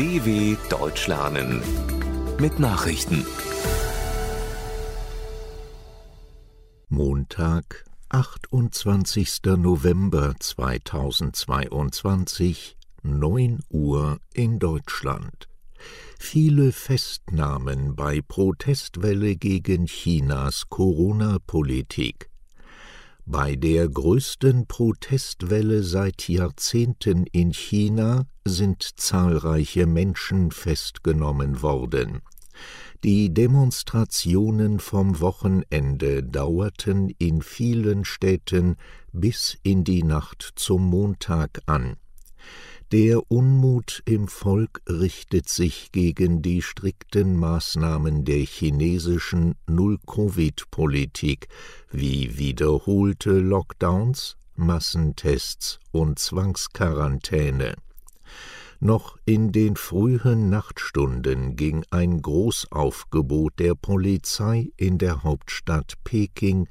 DW Deutsch lernen mit Nachrichten. Montag, 28. November 2022, 9 Uhr in Deutschland. Viele Festnahmen bei Protestwelle gegen Chinas Corona-Politik. Bei der größten Protestwelle seit Jahrzehnten in China sind zahlreiche Menschen festgenommen worden. Die Demonstrationen vom Wochenende dauerten in vielen Städten bis in die Nacht zum Montag an. Der Unmut im Volk richtet sich gegen die strikten Maßnahmen der chinesischen Null-Covid-Politik wie wiederholte Lockdowns, Massentests und Zwangsquarantäne. Noch in den frühen Nachtstunden ging ein Großaufgebot der Polizei in der Hauptstadt Peking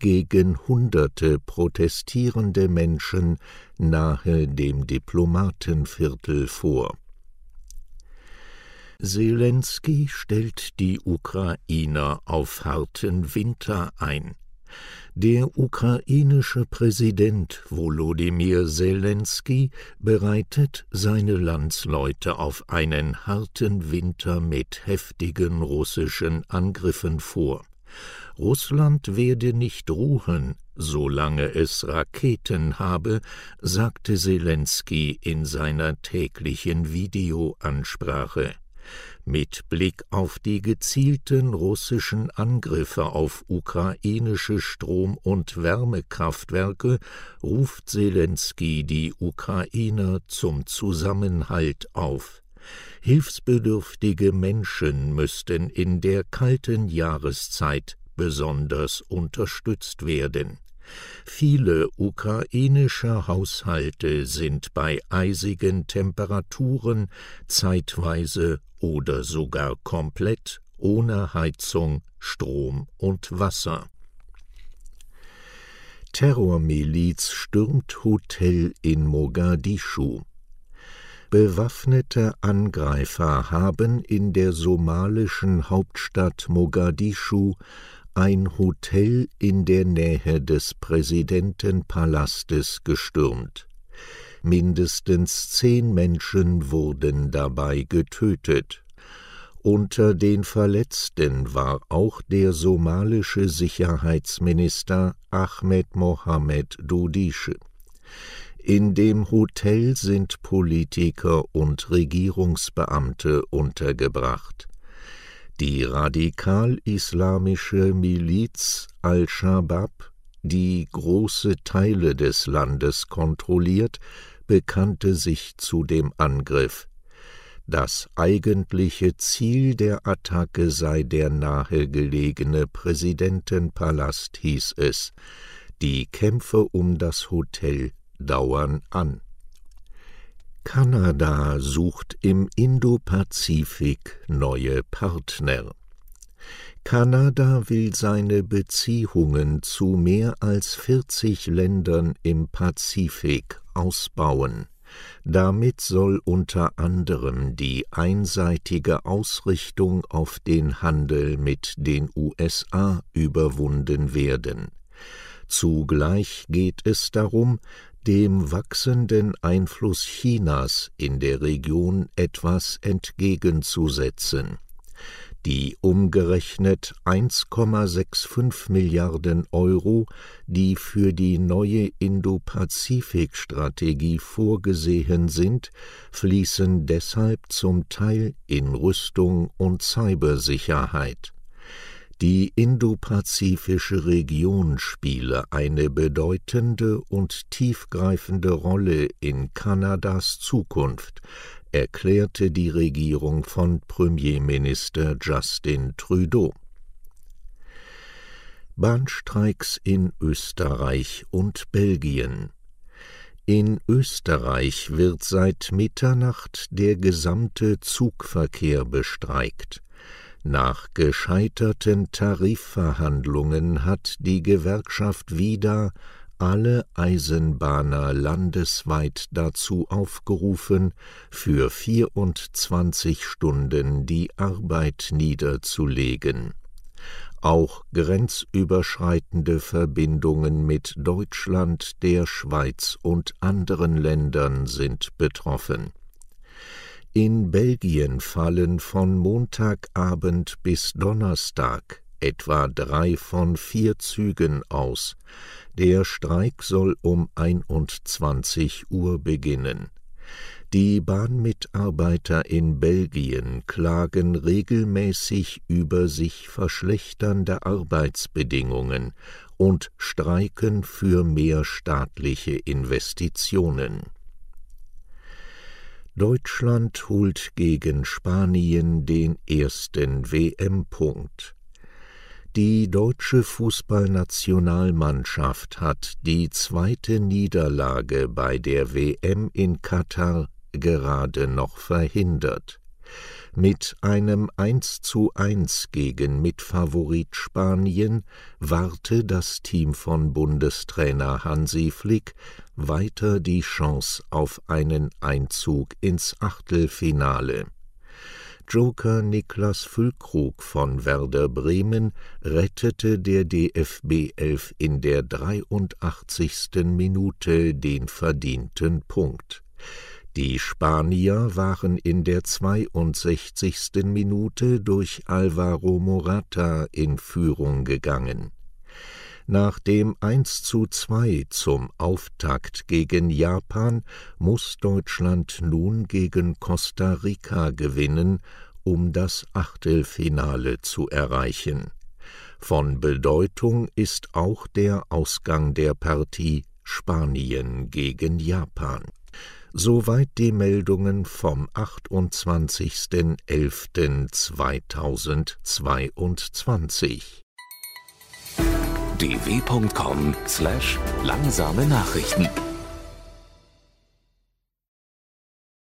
gegen hunderte protestierende Menschen nahe dem Diplomatenviertel vor. Zelensky stellt die Ukrainer auf harten Winter ein. Der ukrainische Präsident Volodymyr Zelensky bereitet seine Landsleute auf einen harten Winter mit heftigen russischen Angriffen vor. Russland werde nicht ruhen, solange es Raketen habe, sagte Zelensky in seiner täglichen Videoansprache. Mit Blick auf die gezielten russischen Angriffe auf ukrainische Strom- und Wärmekraftwerke ruft Zelensky die Ukrainer zum Zusammenhalt auf. Hilfsbedürftige Menschen müssten in der kalten Jahreszeit besonders unterstützt werden. Viele ukrainische Haushalte sind bei eisigen Temperaturen zeitweise oder sogar komplett ohne Heizung, Strom und Wasser. Terrormiliz stürmt Hotel in Mogadischu. Bewaffnete Angreifer haben in der somalischen Hauptstadt Mogadischu ein Hotel in der Nähe des Präsidentenpalastes gestürmt. Mindestens zehn Menschen wurden dabei getötet. Unter den Verletzten war auch der somalische Sicherheitsminister Ahmed Mohamed Dodische. In dem Hotel sind Politiker und Regierungsbeamte untergebracht. Die radikal-islamische Miliz al-Shabaab, die große Teile des Landes kontrolliert, bekannte sich zu dem Angriff. Das eigentliche Ziel der Attacke sei der nahegelegene Präsidentenpalast, hieß es. Die Kämpfe um das Hotel dauern an. Kanada sucht im Indopazifik neue Partner. Kanada will seine Beziehungen zu mehr als 40 Ländern im Pazifik ausbauen. Damit soll unter anderem die einseitige Ausrichtung auf den Handel mit den USA überwunden werden. Zugleich geht es darum, dem wachsenden Einfluss Chinas in der Region etwas entgegenzusetzen. Die umgerechnet 1,65 Milliarden Euro, die für die neue Indo-Pazifik-Strategie vorgesehen sind, fließen deshalb zum Teil in Rüstung und Cybersicherheit. Die indopazifische Region spiele eine bedeutende und tiefgreifende Rolle in Kanadas Zukunft, erklärte die Regierung von Premierminister Justin Trudeau. Bahnstreiks in Österreich und Belgien in Österreich wird seit Mitternacht der gesamte Zugverkehr bestreikt. Nach gescheiterten Tarifverhandlungen hat die Gewerkschaft wieder alle Eisenbahner landesweit dazu aufgerufen, für 24 Stunden die Arbeit niederzulegen. Auch grenzüberschreitende Verbindungen mit Deutschland, der Schweiz und anderen Ländern sind betroffen. In Belgien fallen von Montagabend bis Donnerstag etwa drei von vier Zügen aus. Der Streik soll um 21 Uhr beginnen. Die Bahnmitarbeiter in Belgien klagen regelmäßig über sich verschlechternde Arbeitsbedingungen und streiken für mehr staatliche Investitionen. Deutschland holt gegen Spanien den ersten WM-Punkt. Die deutsche Fußballnationalmannschaft hat die zweite Niederlage bei der WM in Katar gerade noch verhindert. Mit einem 1 zu 1 gegen Mitfavorit Spanien warte das Team von Bundestrainer Hansi Flick weiter die Chance auf einen Einzug ins Achtelfinale. Joker Niklas Füllkrug von Werder Bremen rettete der DFB 11 in der 83. Minute den verdienten Punkt. Die Spanier waren in der 62. Minute durch Alvaro Morata in Führung gegangen. Nach dem 1 zu 2 zum Auftakt gegen Japan muss Deutschland nun gegen Costa Rica gewinnen, um das Achtelfinale zu erreichen. Von Bedeutung ist auch der Ausgang der Partie Spanien gegen Japan. Soweit die Meldungen vom 28.11.2022 dw.com/langsame Nachrichten